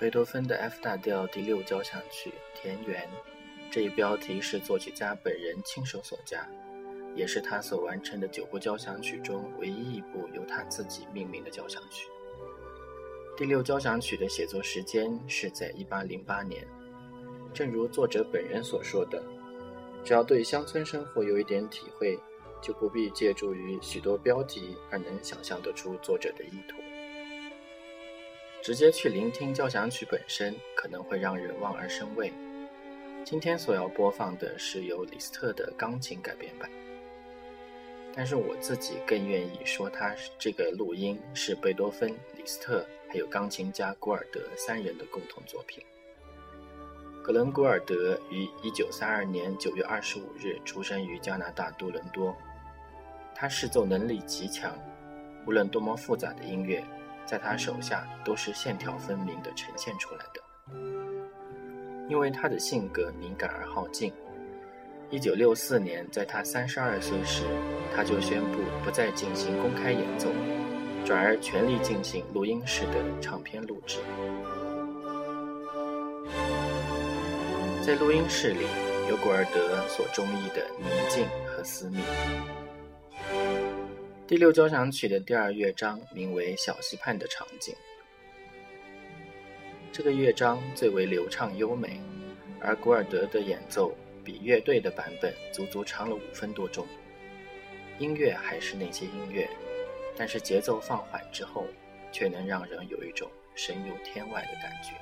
贝多芬的 F 大调第六交响曲《田园》，这一标题是作曲家本人亲手所加，也是他所完成的九部交响曲中唯一一部由他自己命名的交响曲。第六交响曲的写作时间是在1808年，正如作者本人所说的，只要对乡村生活有一点体会，就不必借助于许多标题而能想象得出作者的意图。直接去聆听交响曲本身，可能会让人望而生畏。今天所要播放的是由李斯特的钢琴改编版，但是我自己更愿意说，它这个录音是贝多芬、李斯特还有钢琴家古尔德三人的共同作品。格伦·古尔德于1932年9月25日出生于加拿大多伦多，他视奏能力极强，无论多么复杂的音乐。在他手下都是线条分明的呈现出来的。因为他的性格敏感而好静，一九六四年，在他三十二岁时，他就宣布不再进行公开演奏，转而全力进行录音室的唱片录制。在录音室里，有古尔德所中意的宁静和私密。第六交响曲的第二乐章名为《小溪畔的场景》。这个乐章最为流畅优美，而古尔德的演奏比乐队的版本足足长了五分多钟。音乐还是那些音乐，但是节奏放缓之后，却能让人有一种神游天外的感觉。